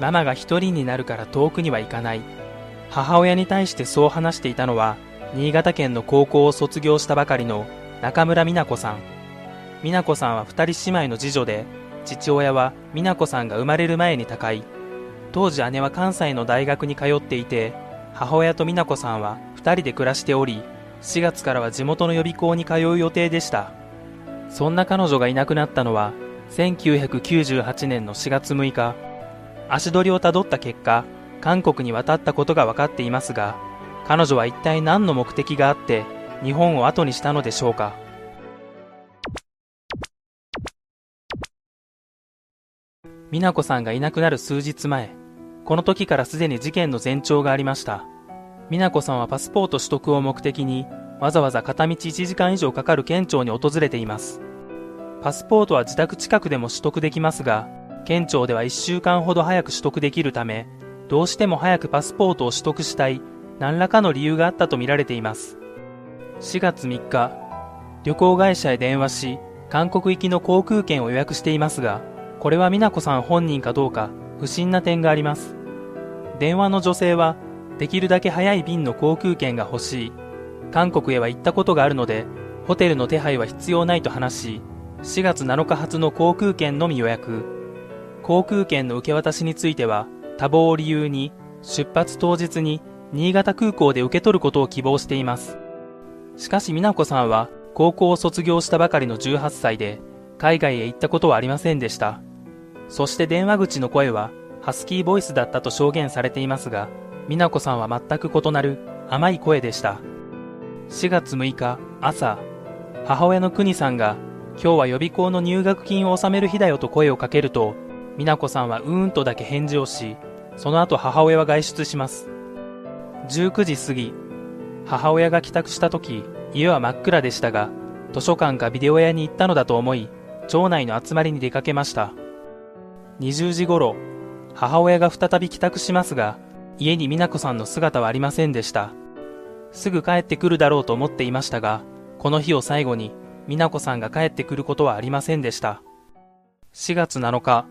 ママが一人になるから遠くには行かない。母親に対してそう話していたのは、新潟県の高校を卒業したばかりの中村美奈子さん。美奈子さんは二人姉妹の次女で、父親は美奈子さんが生まれる前に他界。当時姉は関西の大学に通っていて、母親と美奈子さんは二人で暮らしており、4月からは地元の予備校に通う予定でした。そんな彼女がいなくなったのは、1998年の4月6日、足取りをたどった結果、韓国に渡ったことが分かっていますが、彼女は一体何の目的があって日本を後にしたのでしょうか？美奈子さんがいなくなる数日前、この時からすでに事件の前兆がありました。美奈子さんはパスポート取得を目的に、わざわざ片道1時間以上かかる県庁に訪れています。パスポートは自宅近くでも取得できますが、県庁では1週間ほど早く取得できるため、どうしても早くパスポートを取得したい、何らかの理由があったとみられています。4月3日、旅行会社へ電話し、韓国行きの航空券を予約していますが、これは美奈子さん本人かどうか不審な点があります。電話の女性は、できるだけ早い便の航空券が欲しい。韓国へは行ったことがあるので、ホテルの手配は必要ないと話し、4月7日発の航空券のみ予約。航空券の受け渡しについては、多忙を理由に、出発当日に新潟空港で受け取ることを希望しています。しかし美奈子さんは、高校を卒業したばかりの18歳で、海外へ行ったことはありませんでした。そして電話口の声は、ハスキーボイスだったと証言されていますが、美奈子さんは全く異なる甘い声でした。4月6日朝、母親の国さんが、今日は予備校の入学金を納める日だよと声をかけると、美奈子さんはうーんとだけ返事をし、その後母親は外出します。19時過ぎ、母親が帰宅した時、家は真っ暗でしたが、図書館かビデオ屋に行ったのだと思い、町内の集まりに出かけました。20時頃、母親が再び帰宅しますが、家に美奈子さんの姿はありませんでした。すぐ帰ってくるだろうと思っていましたが、この日を最後に美奈子さんが帰ってくることはありませんでした。4月7日、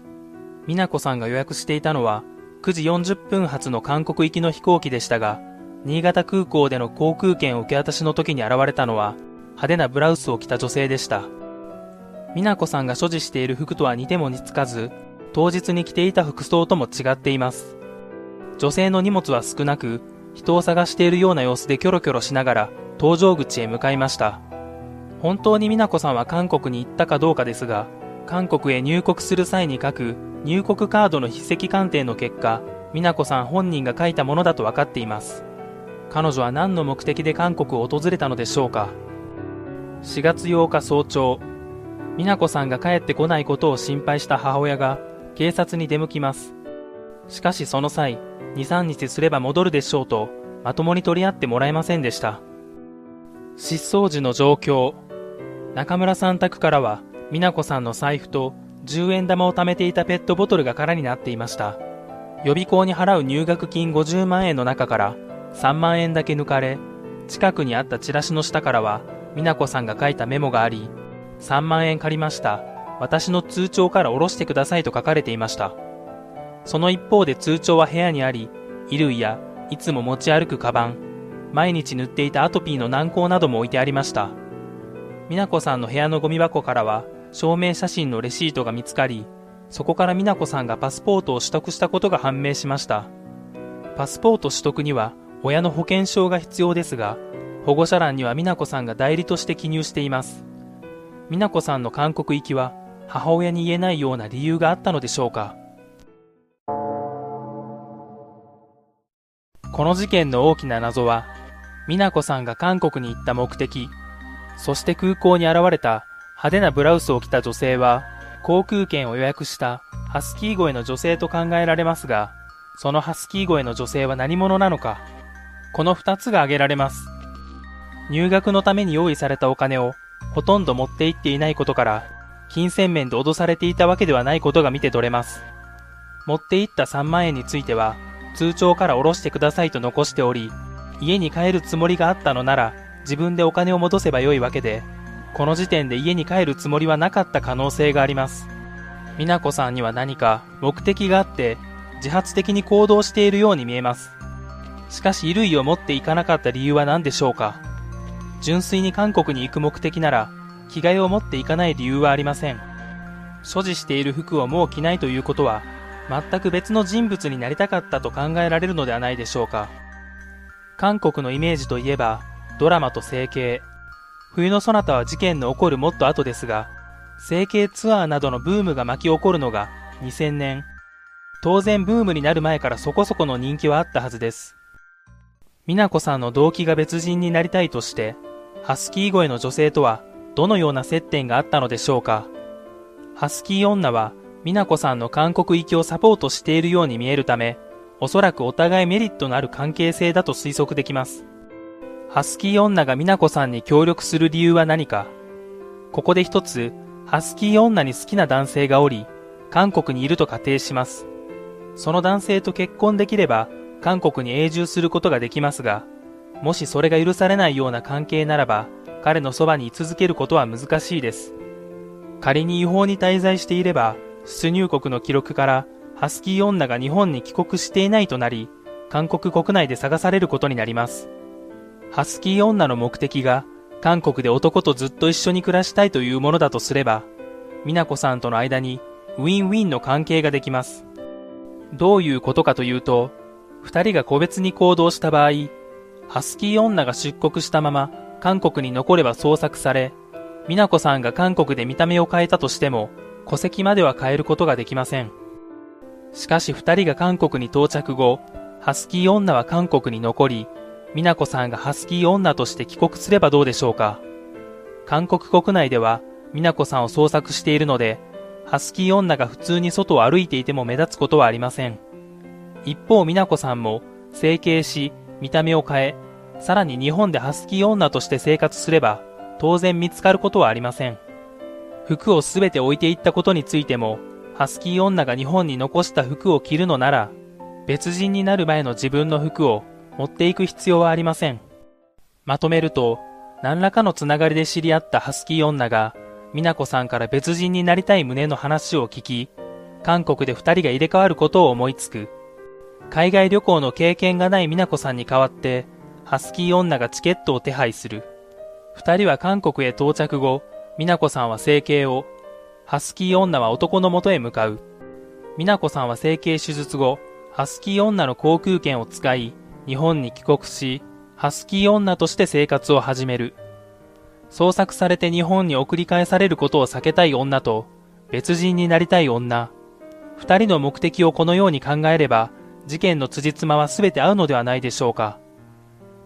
美奈子さんが予約していたのは9時40分発の韓国行きの飛行機でしたが、新潟空港での航空券受け渡しの時に現れたのは、派手なブラウスを着た女性でした。美奈子さんが所持している服とは似ても似つかず、当日に着ていた服装とも違っています。女性の荷物は少なく、人を探しているような様子でキョロキョロしながら搭乗口へ向かいました。本当に美奈子さんは韓国に行ったかどうかですが、韓国へ入国する際に書く入国カードの筆跡鑑定の結果、美奈子さん本人が書いたものだと分かっています。彼女は何の目的で韓国を訪れたのでしょうか。4月8日早朝、美奈子さんが帰ってこないことを心配した母親が警察に出向きます。しかしその際、2、3日すれば戻るでしょうと、まともに取り合ってもらえませんでした。失踪時の状況。中村さん宅からは、美奈子さんの財布と10円玉を貯めていたペットボトルが空になっていました。予備校に払う入学金50万円の中から3万円だけ抜かれ、近くにあったチラシの下からは、美奈子さんが書いたメモがあり、3万円借りました。私の通帳から下ろしてくださいと書かれていました。その一方で通帳は部屋にあり、衣類やいつも持ち歩くカバン、毎日塗っていたアトピーの軟膏なども置いてありました。美奈子さんの部屋のゴミ箱からは、証明写真のレシートが見つかり、そこから美奈子さんがパスポートを取得したことが判明しました。パスポート取得には親の保険証が必要ですが、保護者欄には美奈子さんが代理として記入しています。美奈子さんの韓国行きは母親に言えないような理由があったのでしょうか。この事件の大きな謎は、美奈子さんが韓国に行った目的、そして空港に現れた派手なブラウスを着た女性は、航空券を予約したハスキー声の女性と考えられますが、そのハスキー声の女性は何者なのか、この2つが挙げられます。入学のために用意されたお金をほとんど持って行っていないことから、金銭面で脅されていたわけではないことが見て取れます。持って行った3万円については、通帳から下ろしてくださいと残しており、家に帰るつもりがあったのなら、自分でお金を戻せばよいわけで、この時点で家に帰るつもりはなかった可能性があります。美奈子さんには何か目的があって自発的に行動しているように見えます。しかし衣類を持っていかなかった理由は何でしょうか純粋に韓国に行く目的なら、着替えを持っていかない理由はありません。所持している服をもう着ないということは、全く別の人物になりたかったと考えられるのではないでしょうか。韓国のイメージといえば、ドラマと整形。冬のそなたは事件の起こるもっと後ですが、整形ツアーなどのブームが巻き起こるのが2000年。当然ブームになる前からそこそこの人気はあったはずです。美奈子さんの動機が別人になりたいとして、ハスキー声の女性とはどのような接点があったのでしょうか。ハスキー女は美奈子さんの韓国行きをサポートしているように見えるため、おそらくお互いメリットのある関係性だと推測できます。ハスキー女が美奈子さんに協力する理由は何か？ここで一つ、ハスキー女に好きな男性がおり、韓国にいると仮定します。その男性と結婚できれば、韓国に永住することができますが、もしそれが許されないような関係ならば、彼のそばに居続けることは難しいです。仮に違法に滞在していれば、出入国の記録からハスキー女が日本に帰国していないとなり、韓国国内で探されることになります。ハスキー女の目的が韓国で男とずっと一緒に暮らしたいというものだとすれば、美奈子さんとの間にウィンウィンの関係ができます。どういうことかというと、二人が個別に行動した場合、ハスキー女が出国したまま韓国に残れば捜索され、美奈子さんが韓国で見た目を変えたとしても、戸籍までは変えることができません。しかし二人が韓国に到着後、ハスキー女は韓国に残り、美奈子さんがハスキー女として帰国すればどうでしょうか？韓国国内では美奈子さんを捜索しているので、ハスキー女が普通に外を歩いていても目立つことはありません。一方美奈子さんも整形し、見た目を変え、さらに日本でハスキー女として生活すれば、当然見つかることはありません。服をすべて置いていったことについても、ハスキー女が日本に残した服を着るのなら、別人になる前の自分の服を持っていく必要はありません。まとめると、何らかのつながりで知り合ったハスキー女が、美奈子さんから別人になりたい旨の話を聞き、韓国で二人が入れ替わることを思いつく。海外旅行の経験がない美奈子さんに代わって、ハスキー女がチケットを手配する。二人は韓国へ到着後、美奈子さんは整形を、ハスキー女は男の元へ向かう。美奈子さんは整形手術後、ハスキー女の航空券を使い、日本に帰国し、ハスキー女として生活を始める。捜索されて日本に送り返されることを避けたい女と、別人になりたい女。二人の目的をこのように考えれば、事件の辻褄は全て合うのではないでしょうか。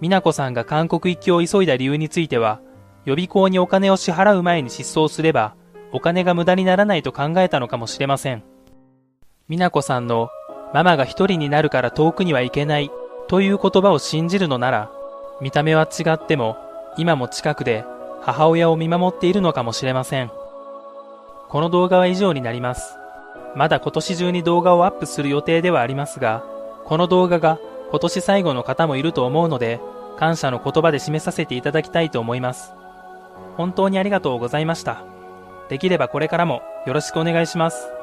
美奈子さんが韓国行きを急いだ理由については、予備校にお金を支払う前に失踪すれば、お金が無駄にならないと考えたのかもしれません。美奈子さんの、ママが一人になるから遠くには行けないという言葉を信じるのなら、見た目は違っても、今も近くで母親を見守っているのかもしれません。この動画は以上になります。まだ今年中に動画をアップする予定ではありますが、この動画が今年最後の方もいると思うので、感謝の言葉で締めさせていただきたいと思います。本当にありがとうございました。できればこれからもよろしくお願いします。